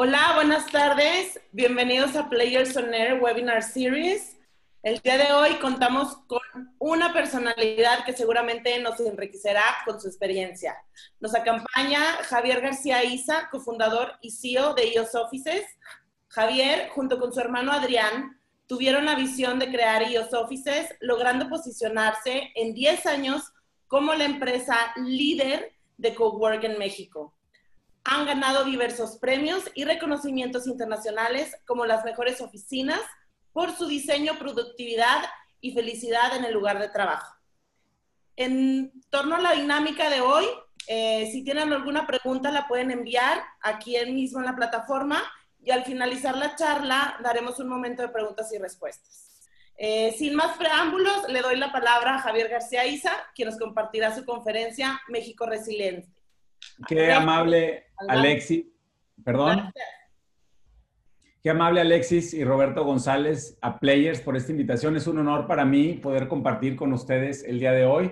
Hola, buenas tardes. Bienvenidos a Players on Air Webinar Series. El día de hoy contamos con una personalidad que seguramente nos enriquecerá con su experiencia. Nos acompaña Javier García Isa, cofundador y CEO de IOS Offices. Javier, junto con su hermano Adrián, tuvieron la visión de crear IOS Offices, logrando posicionarse en 10 años como la empresa líder de cowork en México. Han ganado diversos premios y reconocimientos internacionales como las mejores oficinas por su diseño, productividad y felicidad en el lugar de trabajo. En torno a la dinámica de hoy, eh, si tienen alguna pregunta la pueden enviar aquí mismo en la plataforma y al finalizar la charla daremos un momento de preguntas y respuestas. Eh, sin más preámbulos, le doy la palabra a Javier García Isa, quien nos compartirá su conferencia México Resiliente. Qué amable Alexis, perdón. Qué amable Alexis y Roberto González a Players por esta invitación. Es un honor para mí poder compartir con ustedes el día de hoy.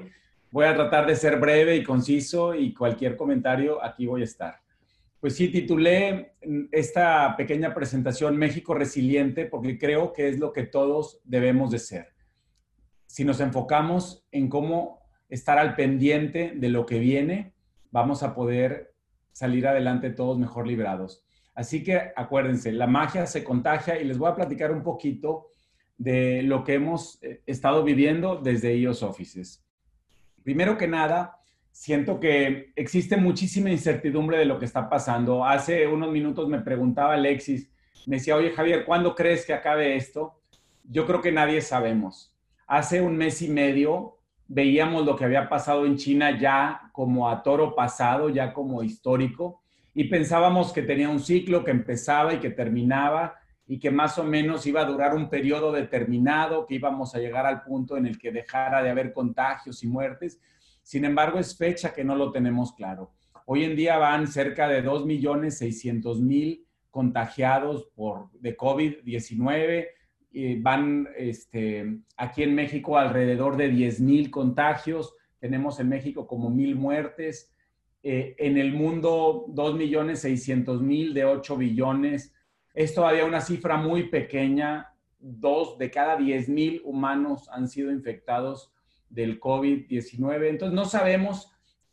Voy a tratar de ser breve y conciso y cualquier comentario aquí voy a estar. Pues sí, titulé esta pequeña presentación México Resiliente porque creo que es lo que todos debemos de ser. Si nos enfocamos en cómo estar al pendiente de lo que viene, vamos a poder salir adelante todos mejor librados. Así que acuérdense, la magia se contagia y les voy a platicar un poquito de lo que hemos eh, estado viviendo desde iOS Offices. Primero que nada, siento que existe muchísima incertidumbre de lo que está pasando. Hace unos minutos me preguntaba Alexis, me decía, oye Javier, ¿cuándo crees que acabe esto? Yo creo que nadie sabemos. Hace un mes y medio veíamos lo que había pasado en China ya como a toro pasado, ya como histórico, y pensábamos que tenía un ciclo que empezaba y que terminaba y que más o menos iba a durar un periodo determinado, que íbamos a llegar al punto en el que dejara de haber contagios y muertes. Sin embargo, es fecha que no lo tenemos claro. Hoy en día van cerca de 2.600.000 contagiados por, de COVID-19, van este, aquí en México alrededor de 10 mil contagios, tenemos en México como mil muertes, eh, en el mundo 2 millones 600 mil de 8 billones, es todavía una cifra muy pequeña, dos de cada 10 mil humanos han sido infectados del COVID-19, entonces no sabemos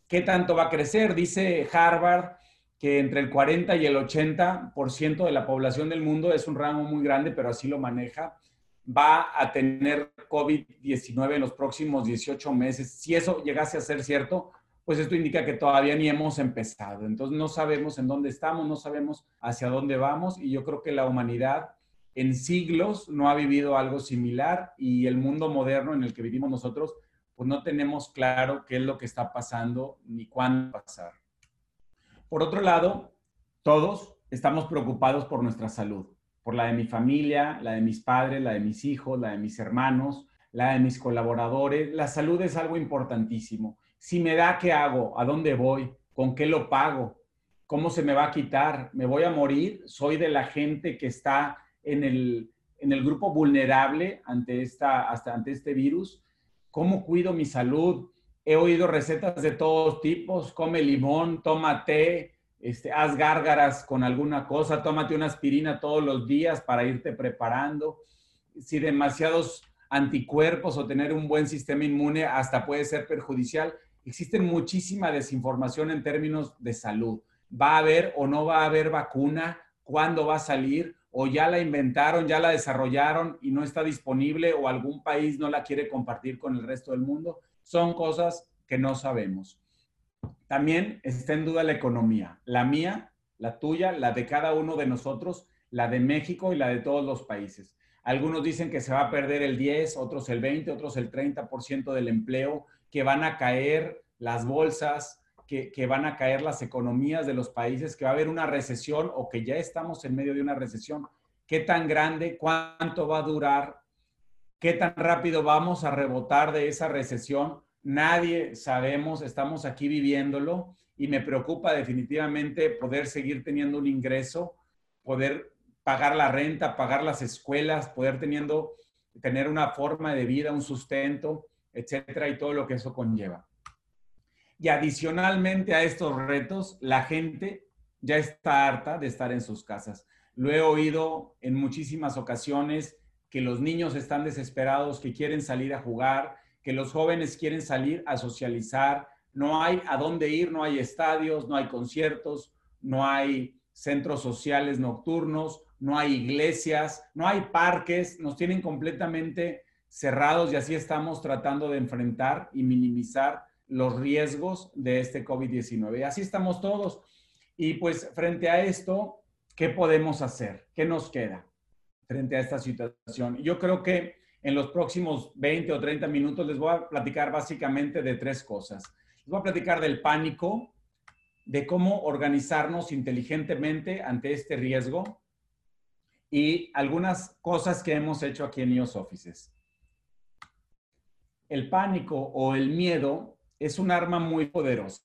qué tanto va a crecer, dice Harvard que entre el 40 y el 80% de la población del mundo es un rango muy grande, pero así lo maneja, va a tener COVID-19 en los próximos 18 meses. Si eso llegase a ser cierto, pues esto indica que todavía ni hemos empezado. Entonces no sabemos en dónde estamos, no sabemos hacia dónde vamos y yo creo que la humanidad en siglos no ha vivido algo similar y el mundo moderno en el que vivimos nosotros, pues no tenemos claro qué es lo que está pasando ni cuándo pasar. Por otro lado, todos estamos preocupados por nuestra salud, por la de mi familia, la de mis padres, la de mis hijos, la de mis hermanos, la de mis colaboradores. La salud es algo importantísimo. Si me da, ¿qué hago? ¿A dónde voy? ¿Con qué lo pago? ¿Cómo se me va a quitar? ¿Me voy a morir? ¿Soy de la gente que está en el, en el grupo vulnerable ante, esta, hasta ante este virus? ¿Cómo cuido mi salud? He oído recetas de todos tipos, come limón, toma té, este, haz gárgaras con alguna cosa, tómate una aspirina todos los días para irte preparando. Si demasiados anticuerpos o tener un buen sistema inmune hasta puede ser perjudicial. Existe muchísima desinformación en términos de salud. ¿Va a haber o no va a haber vacuna? ¿Cuándo va a salir? ¿O ya la inventaron, ya la desarrollaron y no está disponible o algún país no la quiere compartir con el resto del mundo? Son cosas que no sabemos. También está en duda la economía, la mía, la tuya, la de cada uno de nosotros, la de México y la de todos los países. Algunos dicen que se va a perder el 10, otros el 20, otros el 30% del empleo, que van a caer las bolsas, que, que, van a caer las economías de los países, que va a haber una recesión o que ya estamos en medio de una recesión. ¿Qué tan grande? ¿Cuánto va a durar? ¿Qué tan rápido vamos a rebotar de esa recesión? Nadie sabemos, estamos aquí viviéndolo y me preocupa definitivamente poder seguir teniendo un ingreso, poder pagar la renta, pagar las escuelas, poder teniendo, tener una forma de vida, un sustento, etcétera, y todo lo que eso conlleva. Y adicionalmente a estos retos, la gente ya está harta de estar en sus casas. Lo he oído en muchísimas ocasiones que los niños están desesperados, que quieren salir a jugar, que los jóvenes quieren salir a socializar. No hay a dónde ir, no hay estadios, no hay conciertos, no hay centros sociales nocturnos, no hay iglesias, no hay parques, nos tienen completamente cerrados y así estamos tratando de enfrentar y minimizar los riesgos de este COVID-19. Y así estamos todos. Y pues frente a esto, ¿qué podemos hacer? ¿Qué nos queda frente a esta situación? Yo creo que en los próximos 20 o 30 minutos les voy a platicar básicamente de tres cosas. Les voy a platicar del pánico, de cómo organizarnos inteligentemente ante este riesgo y algunas cosas que hemos hecho aquí en EOS Offices. El pánico o el miedo es un arma muy poderosa.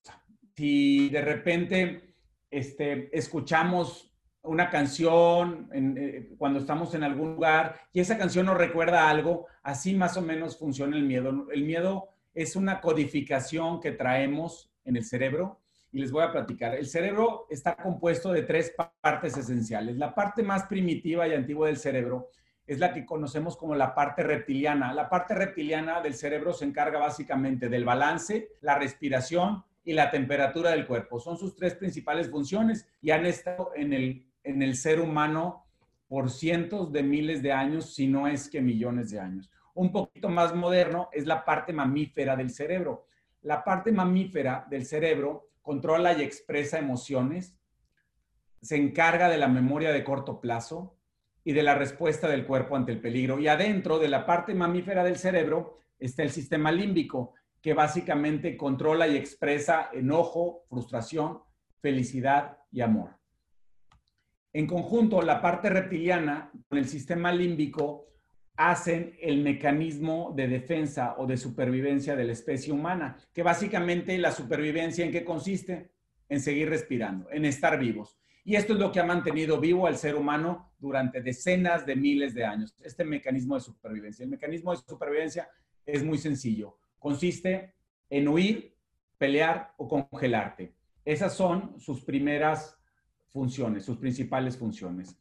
Si de repente este, escuchamos una canción eh, cuando estamos en algún lugar y esa canción nos recuerda algo, así más o menos funciona el miedo. El miedo es una codificación que traemos en el cerebro y les voy a platicar. El cerebro está compuesto de tres partes esenciales. La parte más primitiva y antigua del cerebro es la que conocemos como la parte reptiliana. La parte reptiliana del cerebro se encarga básicamente del balance, la respiración y la temperatura del cuerpo. Son sus tres principales funciones y han estado en el, en el ser humano por cientos de miles de años, si no es que millones de años. Un poquito más moderno es la parte mamífera del cerebro. La parte mamífera del cerebro controla y expresa emociones, se encarga de la memoria de corto plazo y de la respuesta del cuerpo ante el peligro. Y adentro de la parte mamífera del cerebro está el sistema límbico, que básicamente controla y expresa enojo, frustración, felicidad y amor. En conjunto, la parte reptiliana con el sistema límbico hacen el mecanismo de defensa o de supervivencia de la especie humana, que básicamente la supervivencia en qué consiste? En seguir respirando, en estar vivos. Y esto es lo que ha mantenido vivo al ser humano durante decenas de miles de años, este mecanismo de supervivencia. El mecanismo de supervivencia es muy sencillo consiste en huir, pelear o congelarte. Esas son sus primeras funciones, sus principales funciones.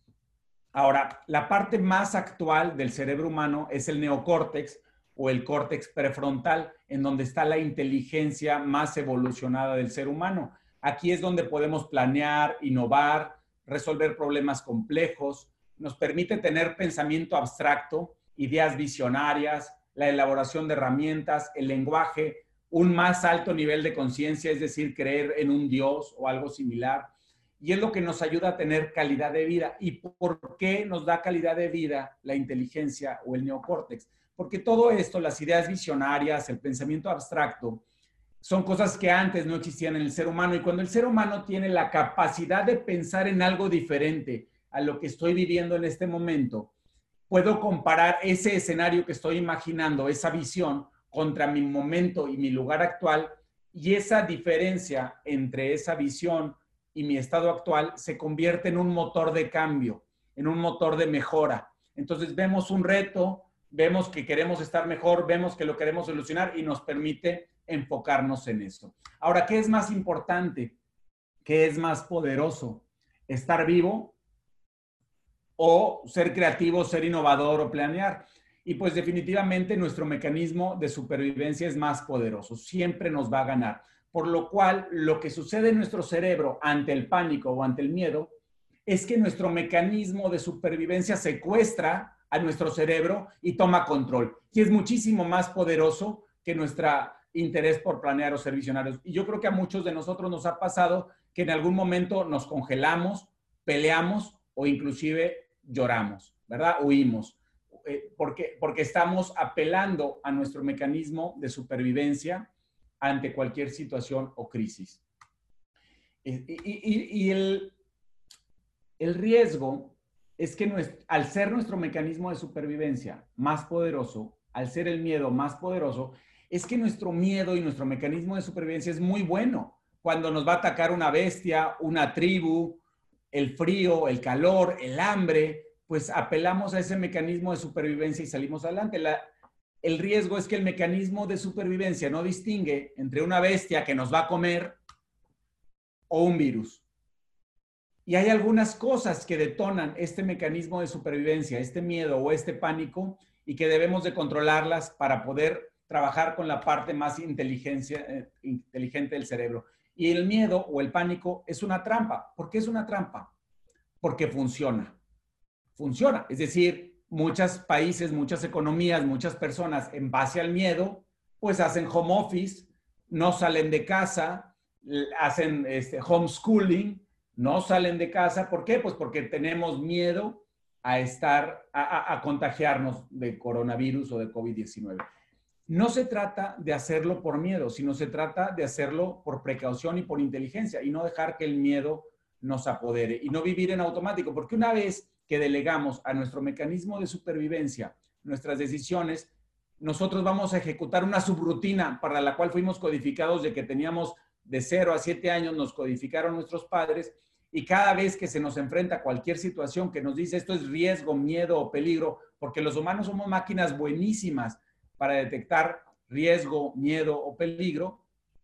Ahora, la parte más actual del cerebro humano es el neocórtex o el córtex prefrontal, en donde está la inteligencia más evolucionada del ser humano. Aquí es donde podemos planear, innovar, resolver problemas complejos, nos permite tener pensamiento abstracto, ideas visionarias, la elaboración de herramientas, el lenguaje, un más alto nivel de conciencia, es decir, creer en un Dios o algo similar. Y es lo que nos ayuda a tener calidad de vida. ¿Y por qué nos da calidad de vida la inteligencia o el neocórtex? Porque todo esto, las ideas visionarias, el pensamiento abstracto, son cosas que antes no existían en el ser humano. Y cuando el ser humano tiene la capacidad de pensar en algo diferente a lo que estoy viviendo en este momento, puedo comparar ese escenario que estoy imaginando, esa visión, contra mi momento y mi lugar actual, y esa diferencia entre esa visión y mi estado actual se convierte en un motor de cambio, en un motor de mejora. Entonces vemos un reto, vemos que queremos estar mejor, vemos que lo queremos solucionar y nos permite enfocarnos en eso. Ahora, ¿qué es más importante? ¿Qué es más poderoso? ¿Estar vivo o ser creativo, ser innovador o planear. Y pues definitivamente nuestro mecanismo de supervivencia es más poderoso, siempre nos va a ganar. Por lo cual, lo que sucede en nuestro cerebro ante el pánico o ante el miedo es que nuestro mecanismo de supervivencia secuestra a nuestro cerebro y toma control. Y es muchísimo más poderoso que nuestro interés por planear o ser visionarios. Y yo creo que a muchos de nosotros nos ha pasado que en algún momento nos congelamos, peleamos o inclusive lloramos, ¿verdad? Huimos, eh, porque, porque estamos apelando a nuestro mecanismo de supervivencia ante cualquier situación o crisis. Y, el, el, riesgo es que al ser nuestro mecanismo de supervivencia más poderoso, al ser el miedo más poderoso, es que nuestro miedo y nuestro mecanismo de supervivencia es muy bueno. Cuando nos va a atacar una bestia, una tribu, el frío, el calor, el hambre, pues apelamos a ese mecanismo de supervivencia y salimos adelante. El riesgo es que el mecanismo de supervivencia no distingue entre una bestia que nos va a comer o un virus. Y hay algunas cosas que detonan este mecanismo de supervivencia, este miedo o este pánico, y que debemos de controlarlas para poder trabajar con la parte más inteligencia, eh, inteligente del cerebro. Y el miedo o el pánico es una trampa. ¿Por qué es una trampa? Porque funciona. Funciona. Es decir, muchos países, muchas economías, muchas personas en base al miedo, pues hacen home office, no salen de casa, hacen este, homeschooling, no salen de casa. ¿Por qué? Pues porque tenemos miedo a estar, a, a contagiarnos de coronavirus o de COVID-19. No se trata de hacerlo por miedo, sino se trata de hacerlo por precaución y por inteligencia y no dejar que el miedo nos apodere y no vivir en automático, porque una vez que delegamos a nuestro mecanismo de supervivencia nuestras decisiones, nosotros vamos a ejecutar una subrutina para la cual fuimos codificados de que teníamos de 0 a 7 años, nos codificaron nuestros padres y cada vez que se nos enfrenta cualquier situación que nos dice esto es riesgo, miedo o peligro, porque los humanos somos máquinas buenísimas para detectar riesgo, miedo o peligro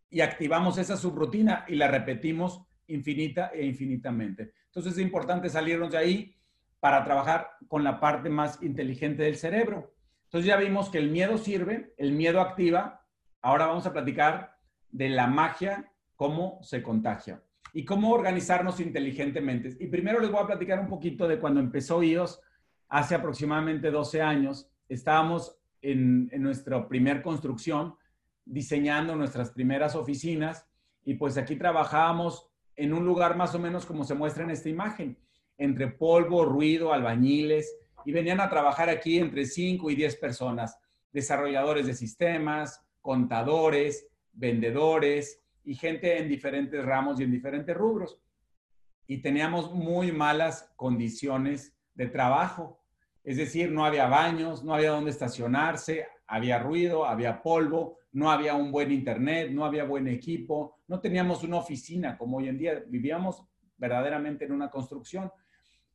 y activamos esa subrutina y la repetimos infinita e infinitamente. Entonces es importante salirnos de ahí para trabajar con la parte más inteligente del cerebro. Entonces ya vimos que el miedo sirve, el miedo activa. Ahora vamos a platicar de la magia, cómo se contagia y cómo organizarnos inteligentemente. Y primero les voy a platicar un poquito de cuando empezó IOS hace aproximadamente 12 años. Estábamos en, nuestra primer construcción, diseñando nuestras primeras oficinas y pues aquí trabajábamos en un lugar más o menos como se muestra en esta imagen, entre polvo, ruido, albañiles y venían a trabajar aquí entre 5 y 10 personas, desarrolladores de sistemas, contadores, vendedores y gente en diferentes ramos y en diferentes rubros. Y teníamos muy malas condiciones de trabajo. Es decir, no había baños, no había dónde estacionarse, había ruido, había polvo, no había un buen internet, no había buen equipo, no teníamos una oficina como hoy en día, vivíamos verdaderamente en una construcción.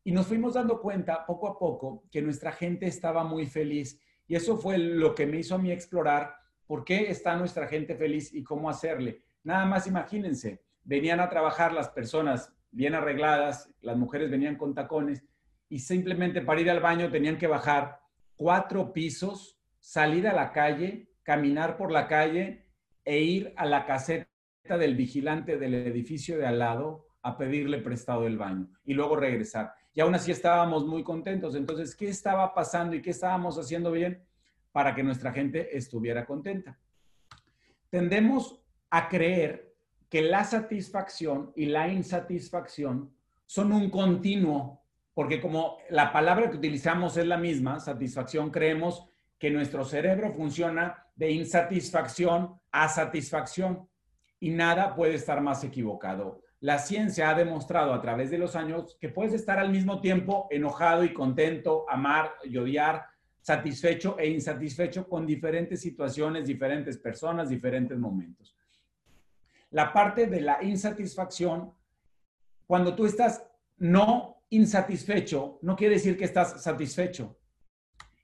Y nos fuimos dando cuenta poco a poco que nuestra gente estaba muy feliz y eso fue lo que me hizo a mí explorar por qué está nuestra gente feliz y cómo hacerle. Nada más imagínense, venían a trabajar las personas bien arregladas, las mujeres venían con tacones y simplemente para ir al baño tenían que bajar cuatro pisos, salir a la calle, caminar por la calle e ir a la caseta del vigilante del edificio de al lado a pedirle prestado el baño y luego regresar. Y aún así estábamos muy contentos. Entonces, ¿qué estaba pasando y qué estábamos haciendo bien para que nuestra gente estuviera contenta? Tendemos a creer que la satisfacción y la insatisfacción son un continuo porque como la palabra que utilizamos es la misma, satisfacción, creemos que nuestro cerebro funciona de insatisfacción a satisfacción y nada puede estar más equivocado. La ciencia ha demostrado a través de los años que puedes estar al mismo tiempo enojado y contento, amar y odiar, satisfecho e insatisfecho con diferentes situaciones, diferentes personas, diferentes momentos. La parte de la insatisfacción, cuando tú estás no insatisfecho no quiere decir que estás satisfecho.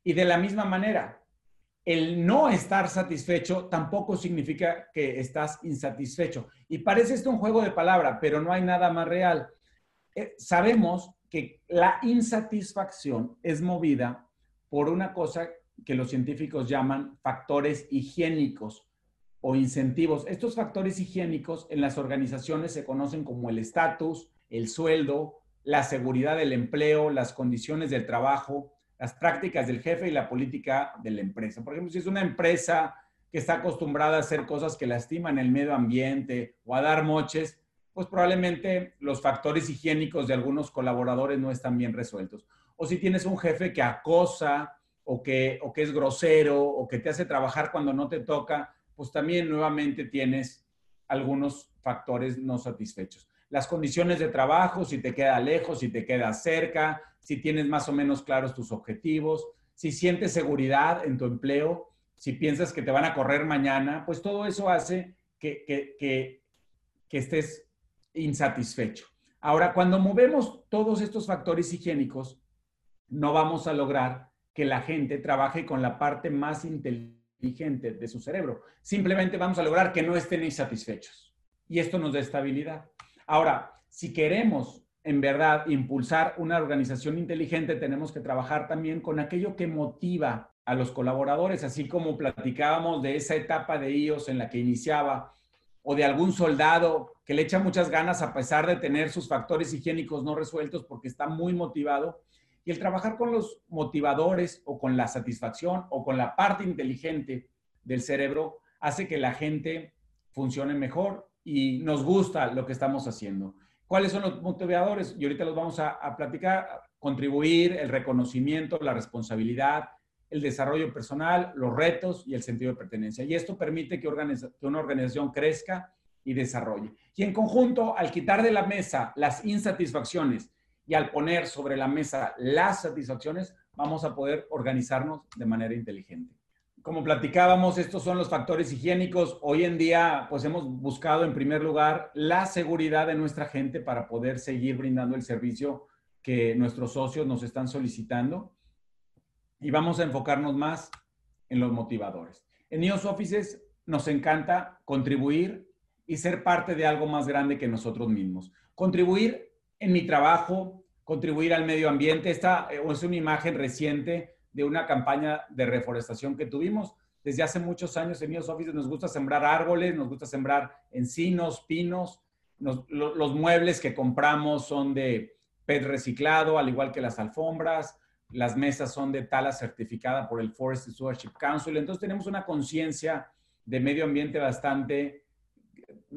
Y de la misma manera, el no estar satisfecho tampoco significa que estás insatisfecho. Y parece esto un juego de palabra, pero no hay nada más real. Eh, sabemos que la insatisfacción es movida por una cosa que los científicos llaman factores higiénicos o incentivos. Estos factores higiénicos en las organizaciones se conocen como el estatus, el sueldo, la seguridad del empleo, las condiciones del trabajo, las prácticas del jefe y la política de la empresa. Por ejemplo, si es una empresa que está acostumbrada a hacer cosas que lastiman el medio ambiente o a dar moches, pues probablemente los factores higiénicos de algunos colaboradores no están bien resueltos. O si tienes un jefe que acosa o que, o que es grosero o que te hace trabajar cuando no te toca, pues también nuevamente tienes algunos factores no satisfechos las condiciones de trabajo, si te queda lejos, si te queda cerca, si tienes más o menos claros tus objetivos, si sientes seguridad en tu empleo, si piensas que te van a correr mañana, pues todo eso hace que, que, estés insatisfecho. Ahora, cuando movemos todos estos factores higiénicos, no vamos a lograr que la gente trabaje con la parte más inteligente de su cerebro. Simplemente vamos a lograr que no estén insatisfechos. Y esto nos da estabilidad. Ahora, si queremos en verdad impulsar una organización inteligente, tenemos que trabajar también con aquello que motiva a los colaboradores, así como platicábamos de esa etapa de IOS en la que iniciaba, o de algún soldado que le echa muchas ganas a pesar de tener sus factores higiénicos no resueltos porque está muy motivado. Y el trabajar con los motivadores o con la satisfacción o con la parte inteligente del cerebro hace que la gente funcione mejor y nos gusta lo que estamos haciendo. ¿Cuáles son los motivadores? Y ahorita los vamos a, a platicar. Contribuir, el reconocimiento, la responsabilidad, el desarrollo personal, los retos y el sentido de pertenencia. Y esto permite que, que una organización crezca y desarrolle. Y en conjunto, al quitar de la mesa las insatisfacciones y al poner sobre la mesa las satisfacciones, vamos a poder organizarnos de manera inteligente. Como platicábamos, estos son los factores higiénicos. Hoy en día, pues hemos buscado en primer lugar la seguridad de nuestra gente para poder seguir brindando el servicio que nuestros socios nos están solicitando y vamos a enfocarnos más en los motivadores. En NIOS Offices nos encanta contribuir y ser parte de algo más grande que nosotros mismos. Contribuir en mi trabajo, contribuir al medio ambiente. Esta eh, es una imagen reciente de una campaña de reforestación que tuvimos. Desde hace muchos años en NIOS Offices nos gusta sembrar árboles, nos gusta sembrar encinos, pinos. los muebles que compramos son de PET reciclado, al igual que las alfombras las mesas son de tala certificada por el Forest Stewardship Council. Entonces tenemos una conciencia de medio ambiente bastante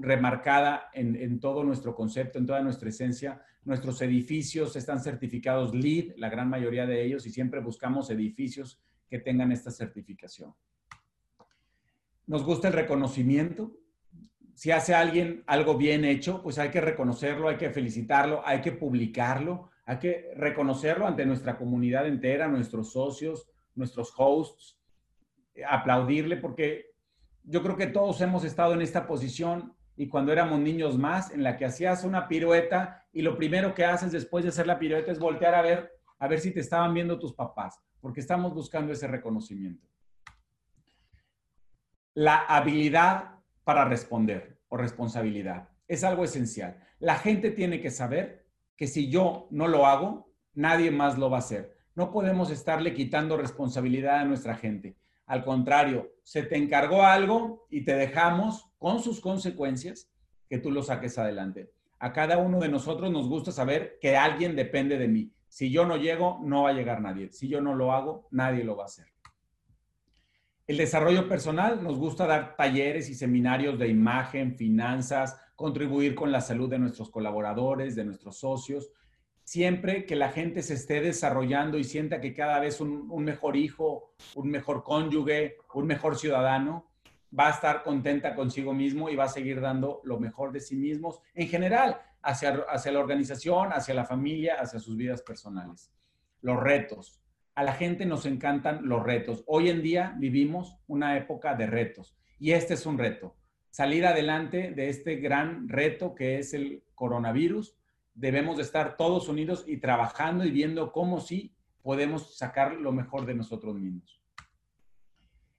remarcada en, todo nuestro concepto, en toda nuestra esencia. Nuestros edificios están certificados LEED, la gran mayoría de ellos, y siempre buscamos edificios que tengan esta certificación. Nos gusta el reconocimiento. Si hace alguien algo bien hecho, pues hay que reconocerlo, hay que felicitarlo, hay que publicarlo, hay que reconocerlo ante nuestra comunidad entera, nuestros socios, nuestros hosts, aplaudirle porque yo creo que todos hemos estado en esta posición y cuando éramos niños más, en la que hacías una pirueta y lo primero que haces después de hacer la pirueta es voltear a ver, a ver si te estaban viendo tus papás, porque estamos buscando ese reconocimiento. La habilidad para responder o responsabilidad es algo esencial. La gente tiene que saber que si yo no lo hago, nadie más lo va a hacer. No podemos estarle quitando responsabilidad a nuestra gente. Al contrario, se te encargó algo y te dejamos con sus consecuencias que tú lo saques adelante. A cada uno de nosotros nos gusta saber que alguien depende de mí. Si yo no llego, no va a llegar nadie. Si yo no lo hago, nadie lo va a hacer. El desarrollo personal, nos gusta dar talleres y seminarios de imagen, finanzas, contribuir con la salud de nuestros colaboradores, de nuestros socios, siempre que la gente se esté desarrollando y sienta que cada vez un, mejor hijo, un mejor cónyuge, un mejor ciudadano, va a estar contenta consigo mismo y va a seguir dando lo mejor de sí mismos en general hacia, hacia la organización, hacia la familia, hacia sus vidas personales. Los retos. A la gente nos encantan los retos. Hoy en día vivimos una época de retos y este es un reto salir adelante de este gran reto que es el coronavirus. Debemos de estar todos unidos y trabajando y viendo cómo sí podemos sacar lo mejor de nosotros mismos.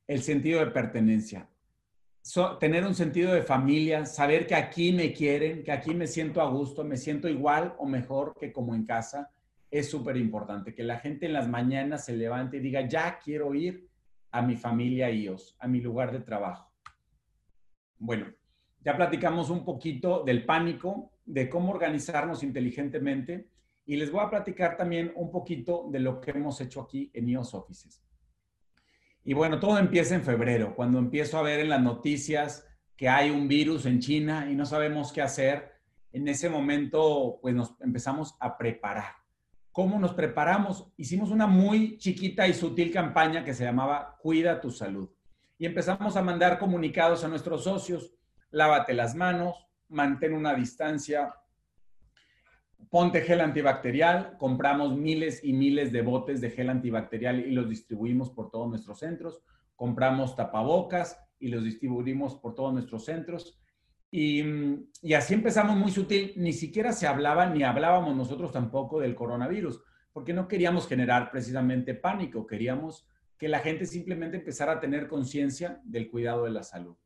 El sentido de pertenencia. tener un sentido de familia, saber que aquí me quieren, que aquí me siento a gusto, me siento igual o mejor que como en casa, es súper importante. Que la gente en las mañanas se levante y diga, ya quiero ir a mi familia IOS, a mi lugar de trabajo bueno, ya platicamos un poquito del pánico, de cómo organizarnos inteligentemente y les voy a platicar también un poquito de lo que hemos hecho aquí en IOS Offices. Y bueno, todo empieza en febrero, cuando empiezo a ver en las noticias que hay un virus en China y no sabemos qué hacer. En ese momento, pues nos empezamos a preparar. ¿Cómo nos preparamos? Hicimos una muy chiquita y sutil campaña que se llamaba Cuida tu salud y empezamos a mandar comunicados a nuestros socios, lávate las manos, mantén una distancia, ponte gel antibacterial, compramos miles y miles de botes de gel antibacterial y los distribuimos por todos nuestros centros, compramos tapabocas y los distribuimos por todos nuestros centros. Y, y, así empezamos muy sutil, ni siquiera se hablaba ni hablábamos nosotros tampoco del coronavirus, porque no queríamos generar precisamente pánico, queríamos que la gente simplemente empezara a tener conciencia del cuidado de la salud.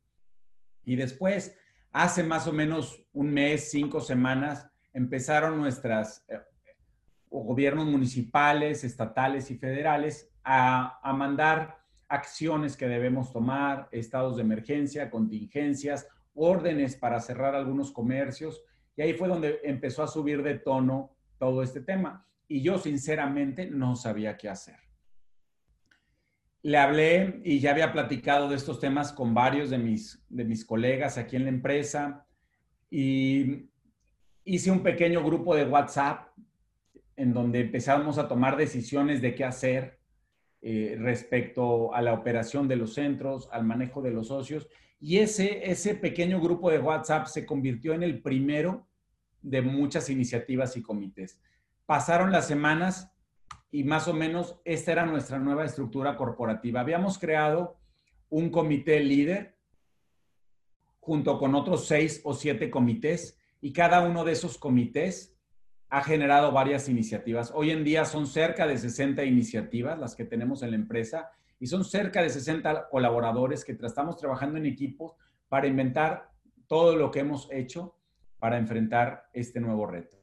Y después, hace más o menos un mes, cinco semanas, empezaron nuestras eh, gobiernos municipales, estatales y federales a, a mandar acciones que debemos tomar, estados de emergencia, contingencias, órdenes para cerrar algunos comercios. Y ahí fue donde empezó a subir de tono todo este tema. Y yo sinceramente no sabía qué hacer. Le hablé y ya había platicado de estos temas con varios de mis, de mis colegas aquí en la empresa y hice un pequeño grupo de WhatsApp en donde empezamos a tomar decisiones de qué hacer eh, respecto a la operación de los centros, al manejo de los socios. Y ese, ese pequeño grupo de WhatsApp se convirtió en el primero de muchas iniciativas y comités. Pasaron las semanas y más o menos esta era nuestra nueva estructura corporativa. Habíamos creado un comité líder junto con otros seis o siete comités y cada uno de esos comités ha generado varias iniciativas. Hoy en día son cerca de 60 iniciativas las que tenemos en la empresa y son cerca de 60 colaboradores que estamos trabajando en equipos para inventar todo lo que hemos hecho para enfrentar este nuevo reto.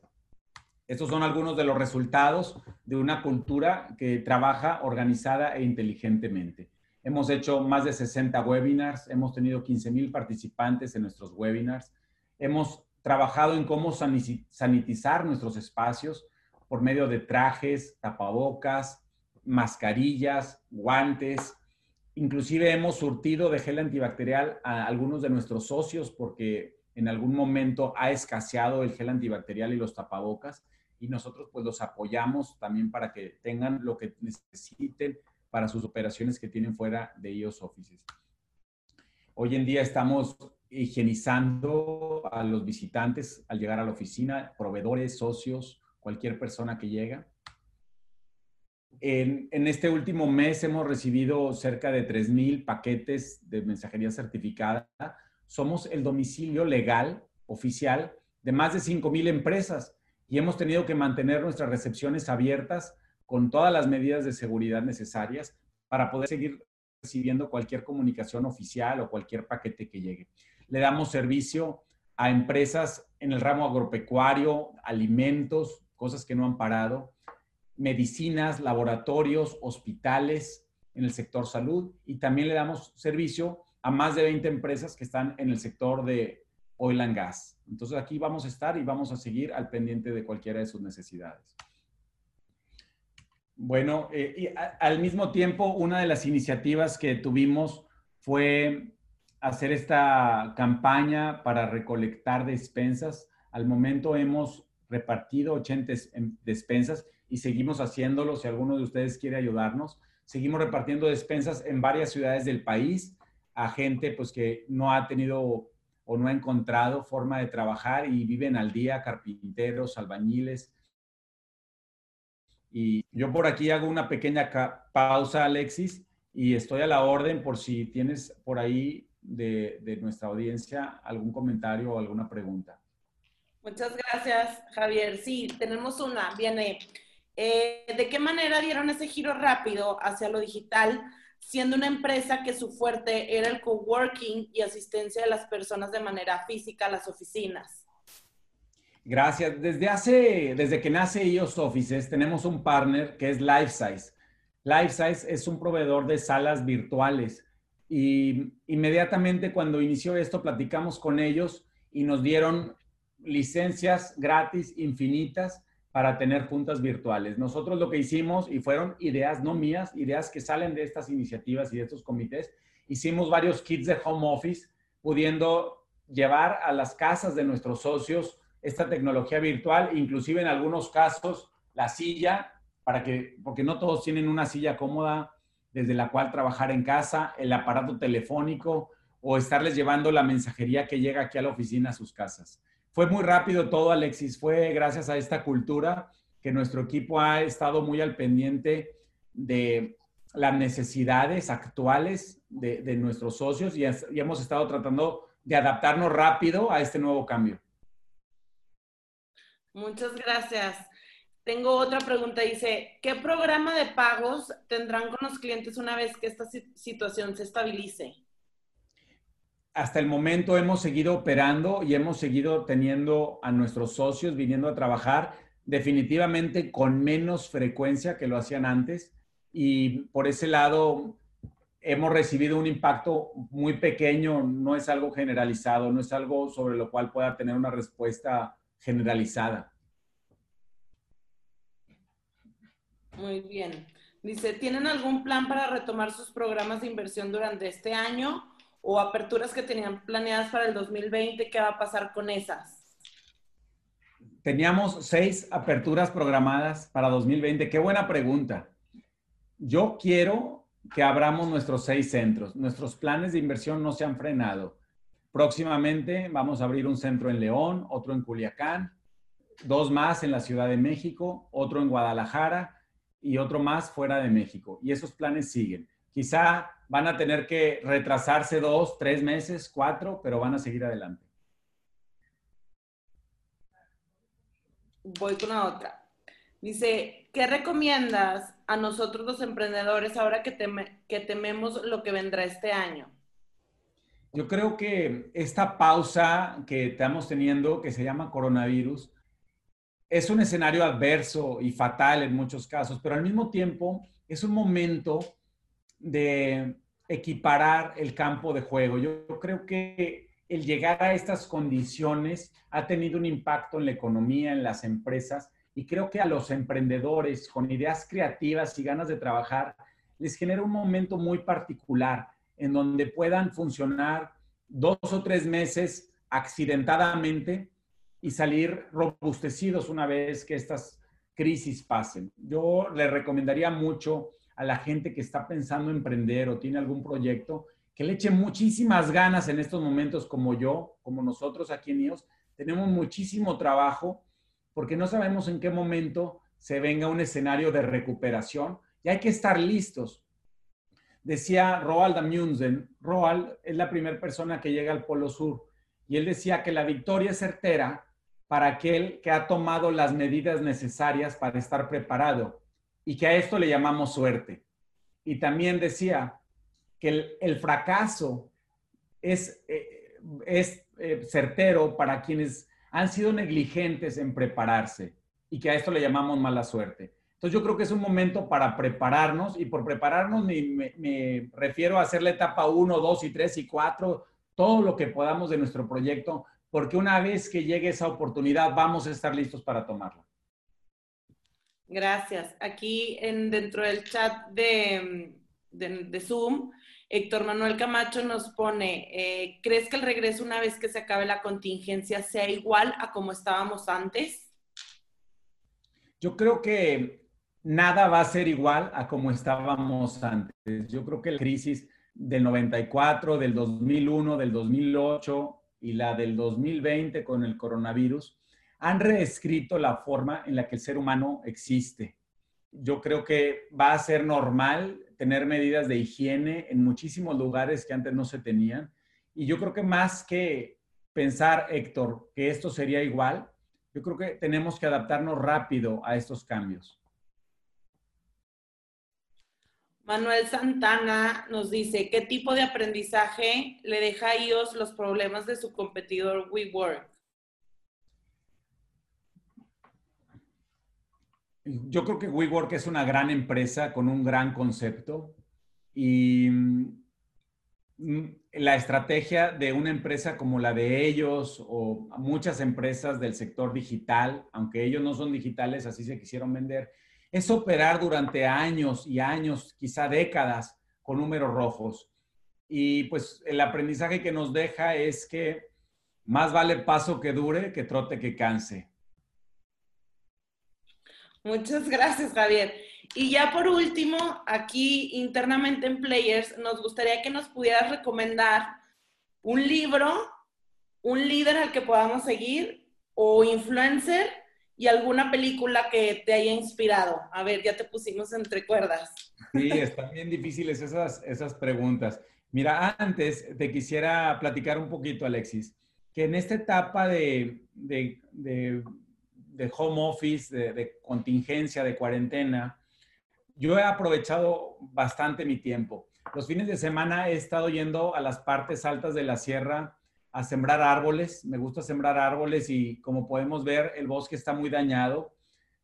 Estos son algunos de los resultados de una cultura que trabaja organizada e inteligentemente. Hemos hecho más de 60 webinars, hemos tenido 15 mil participantes en nuestros webinars, hemos trabajado en cómo sanitizar nuestros espacios por medio de trajes, tapabocas, mascarillas, guantes. Inclusive hemos surtido de gel antibacterial a algunos de nuestros socios porque en algún momento ha escaseado el gel antibacterial y los tapabocas y nosotros pues los apoyamos también para que tengan lo que necesiten para sus operaciones que tienen fuera de ellos offices. Hoy en día estamos higienizando a los visitantes al llegar a la oficina, proveedores, socios, cualquier persona que llega. En, en este último mes hemos recibido cerca de 3.000 paquetes de mensajería certificada. Somos el domicilio legal oficial de más de 5.000 empresas y hemos tenido que mantener nuestras recepciones abiertas con todas las medidas de seguridad necesarias para poder seguir recibiendo cualquier comunicación oficial o cualquier paquete que llegue. Le damos servicio a empresas en el ramo agropecuario, alimentos, cosas que no han parado, medicinas, laboratorios, hospitales en el sector salud y también le damos servicio a más de 20 empresas que están en el sector de oil and gas. Entonces aquí vamos a estar y vamos a seguir al pendiente de cualquiera de sus necesidades. Bueno, eh, y al mismo tiempo, una de las iniciativas que tuvimos fue hacer esta campaña para recolectar despensas. Al momento hemos repartido 80 despensas y seguimos haciéndolo. Si alguno de ustedes quiere ayudarnos, seguimos repartiendo despensas en varias ciudades del país a gente pues que no ha tenido o no ha encontrado forma de trabajar y viven al día, carpinteros, albañiles. Y yo por aquí hago una pequeña pausa, Alexis, y estoy a la orden por si tienes por ahí de, nuestra audiencia algún comentario o alguna pregunta. Muchas gracias, Javier. Sí, tenemos una. Viene, eh, ¿de qué manera dieron ese giro rápido hacia lo digital, siendo una empresa que su fuerte era el coworking y asistencia de las personas de manera física a las oficinas? Gracias. Desde hace, desde que nace IOS Offices, tenemos un partner que es LifeSize. LifeSize es un proveedor de salas virtuales y inmediatamente cuando inició esto platicamos con ellos y nos dieron licencias gratis infinitas para tener juntas virtuales. Nosotros lo que hicimos, y fueron ideas no mías, ideas que salen de estas iniciativas y de estos comités, hicimos varios kits de home office, pudiendo llevar a las casas de nuestros socios esta tecnología virtual, inclusive en algunos casos la silla, para que, porque no todos tienen una silla cómoda desde la cual trabajar en casa, el aparato telefónico o estarles llevando la mensajería que llega aquí a la oficina a sus casas. Fue muy rápido todo, Alexis. Fue gracias a esta cultura que nuestro equipo ha estado muy al pendiente de las necesidades actuales de, nuestros socios y, y hemos estado tratando de adaptarnos rápido a este nuevo cambio. Muchas gracias. Tengo otra pregunta, dice, ¿qué programa de pagos tendrán con los clientes una vez que esta situación se estabilice? Hasta el momento hemos seguido operando y hemos seguido teniendo a nuestros socios viniendo a trabajar definitivamente con menos frecuencia que lo hacían antes y por ese lado hemos recibido un impacto muy pequeño, no es algo generalizado, no es algo sobre lo cual pueda tener una respuesta generalizada. Muy bien. Dice, ¿tienen algún plan para retomar sus programas de inversión durante este año o aperturas que tenían planeadas para el 2020? ¿Qué va a pasar con esas? Teníamos seis aperturas programadas para 2020. Qué buena pregunta. Yo quiero que abramos nuestros seis centros. Nuestros planes de inversión no se han frenado. Próximamente vamos a abrir un centro en León, otro en Culiacán, dos más en la Ciudad de México, otro en Guadalajara y otro más fuera de México. Y esos planes siguen. Quizá van a tener que retrasarse dos, tres meses, cuatro, pero van a seguir adelante. Voy con la otra. Dice, ¿qué recomiendas a nosotros los emprendedores ahora que, que tememos lo que vendrá este año? Yo creo que esta pausa que estamos teniendo, que se llama coronavirus, es un escenario adverso y fatal en muchos casos, pero al mismo tiempo es un momento de equiparar el campo de juego. Yo, creo que el llegar a estas condiciones ha tenido un impacto en la economía, en las empresas, y creo que a los emprendedores con ideas creativas y ganas de trabajar les genera un momento muy particular en donde puedan funcionar dos o tres meses accidentadamente y salir robustecidos una vez que estas crisis pasen. Yo le recomendaría mucho a la gente que está pensando emprender o tiene algún proyecto que le eche muchísimas ganas en estos momentos como yo, como nosotros aquí en IOS. Tenemos muchísimo trabajo porque no sabemos en qué momento se venga un escenario de recuperación y hay que estar listos. Decía Roald Amundsen, Roald es la primera persona que llega al Polo Sur y él decía que la victoria es certera para aquel que ha tomado las medidas necesarias para estar preparado y que a esto le llamamos suerte. Y también decía que el, fracaso es, eh, eh, certero para quienes han sido negligentes en prepararse y que a esto le llamamos mala suerte. Entonces yo creo que es un momento para prepararnos y por prepararnos me, me refiero a hacer la etapa 1, 2 y 3 y 4, todo lo que podamos de nuestro proyecto porque una vez que llegue esa oportunidad vamos a estar listos para tomarla. Gracias. Aquí en, dentro del chat de, de, Zoom, Héctor Manuel Camacho nos pone, eh, ¿crees que el regreso una vez que se acabe la contingencia sea igual a como estábamos antes? Yo creo que nada va a ser igual a como estábamos antes. Yo creo que la crisis del 94, del 2001, del 2008 y la del 2020 con el coronavirus han reescrito la forma en la que el ser humano existe. Yo creo que va a ser normal tener medidas de higiene en muchísimos lugares que antes no se tenían. Y yo creo que más que pensar, Héctor, que esto sería igual, yo creo que tenemos que adaptarnos rápido a estos cambios. Manuel Santana nos dice, ¿qué tipo de aprendizaje le deja a ellos los problemas de su competidor WeWork? Yo creo que WeWork es una gran empresa con un gran concepto y mm, la estrategia de una empresa como la de ellos o muchas empresas del sector digital, aunque ellos no son digitales, así se quisieron vender, es operar durante años y años, quizá décadas, con números rojos. Y pues el aprendizaje que nos deja es que más vale paso que dure que trote que canse. Muchas gracias, Javier. Y ya por último, aquí internamente en Players, nos gustaría que nos pudieras recomendar un libro, un líder al que podamos seguir o influencer y alguna película que te haya inspirado. A ver, ya te pusimos entre cuerdas. Sí, están bien difíciles esas, esas preguntas. Mira, antes te quisiera platicar un poquito, Alexis, que en esta etapa de, de, de, home office, de, contingencia, de cuarentena, yo he aprovechado bastante mi tiempo. Los fines de semana he estado yendo a las partes altas de la sierra a sembrar árboles. Me gusta sembrar árboles y como podemos ver, el bosque está muy dañado.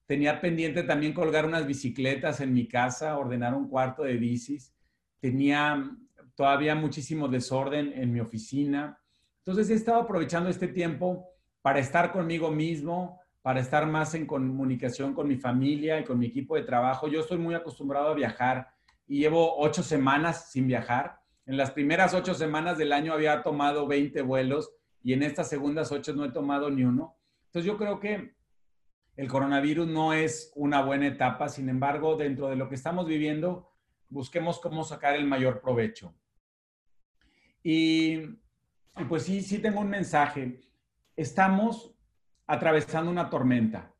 Tenía pendiente también colgar unas bicicletas en mi casa, ordenar un cuarto de bicis. Tenía todavía muchísimo desorden en mi oficina. Entonces he estado aprovechando este tiempo para estar conmigo mismo, para estar más en comunicación con mi familia y con mi equipo de trabajo. Yo estoy muy acostumbrado a viajar y llevo ocho semanas sin viajar. En las primeras ocho semanas del año había tomado 20 vuelos y en estas segundas ocho no he tomado ni uno. Entonces yo creo que el coronavirus no es una buena etapa, sin embargo, dentro de lo que estamos viviendo, busquemos cómo sacar el mayor provecho. Y, pues sí, sí tengo un mensaje. Estamos atravesando una tormenta.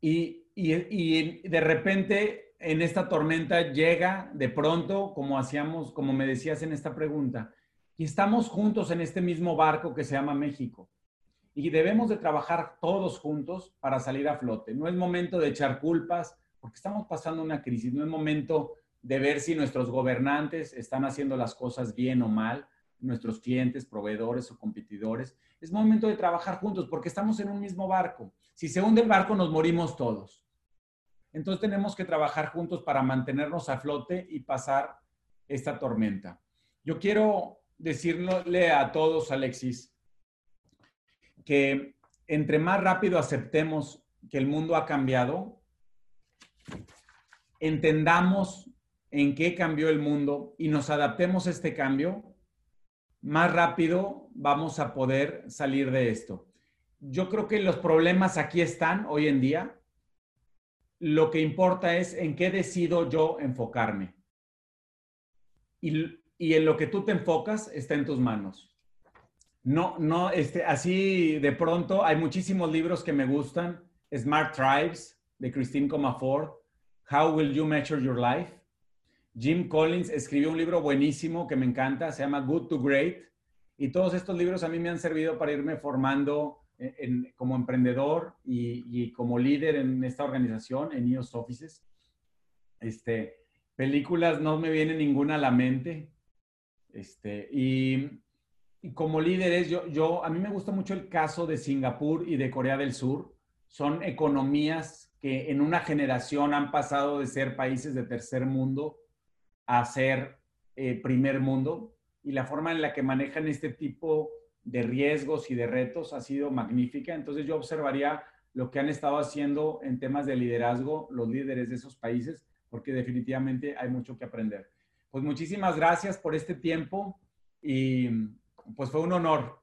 Y, y, de repente en esta tormenta llega de pronto, como hacíamos, como me decías en esta pregunta, y estamos juntos en este mismo barco que se llama México. Y debemos de trabajar todos juntos para salir a flote. No es momento de echar culpas, porque estamos pasando una crisis. No es momento de ver si nuestros gobernantes están haciendo las cosas bien o mal, nuestros clientes, proveedores o competidores. Es momento de trabajar juntos porque estamos en un mismo barco. Si se hunde el barco, nos morimos todos. Entonces tenemos que trabajar juntos para mantenernos a flote y pasar esta tormenta. Yo quiero decirle a todos, Alexis, que entre más rápido aceptemos que el mundo ha cambiado, entendamos en qué cambió el mundo y nos adaptemos a este cambio, más rápido vamos a poder salir de esto. Yo creo que los problemas aquí están hoy en día. Lo que importa es en qué decido yo enfocarme. Y, en lo que tú te enfocas está en tus manos. No, no, este, así de pronto hay muchísimos libros que me gustan. Smart Tribes de Christine Comafort. How Will You Measure Your Life? Jim Collins escribió un libro buenísimo que me encanta, se llama Good to Great. Y todos estos libros a mí me han servido para irme formando como emprendedor y, como líder en esta organización, en EOS Offices. Este, películas no me viene ninguna a la mente. Este, y, como líderes, yo, yo, a mí me gusta mucho el caso de Singapur y de Corea del Sur. Son economías que en una generación han pasado de ser países de tercer mundo a ser eh, primer mundo y la forma en la que manejan este tipo de riesgos y de retos ha sido magnífica. Entonces yo observaría lo que han estado haciendo en temas de liderazgo los líderes de esos países, porque definitivamente hay mucho que aprender. Pues muchísimas gracias por este tiempo y pues fue un honor.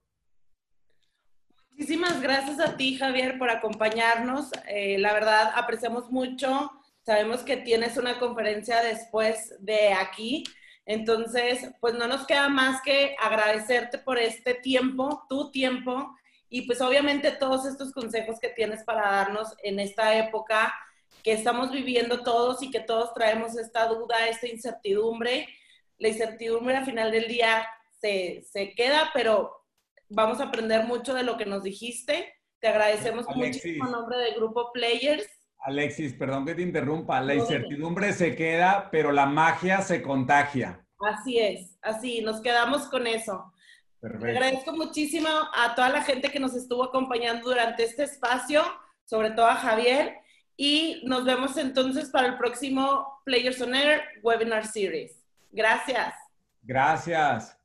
Muchísimas gracias a ti, Javier, por acompañarnos. Eh, la verdad, apreciamos mucho Sabemos que tienes una conferencia después de aquí. Entonces, pues no nos queda más que agradecerte por este tiempo, tu tiempo, y pues obviamente todos estos consejos que tienes para darnos en esta época que estamos viviendo todos y que todos traemos esta duda, esta incertidumbre. La incertidumbre al final del día se, se queda, pero vamos a aprender mucho de lo que nos dijiste. Te agradecemos muchísimo en nombre del grupo Players Alexis, perdón que te interrumpa. La incertidumbre se queda, pero la magia se contagia. Así es, así, nos quedamos con eso. Perfecto. agradezco muchísimo a toda la gente que nos estuvo acompañando durante este espacio, sobre todo a Javier, y nos vemos entonces para el próximo Players on Air Webinar Series. Gracias. Gracias.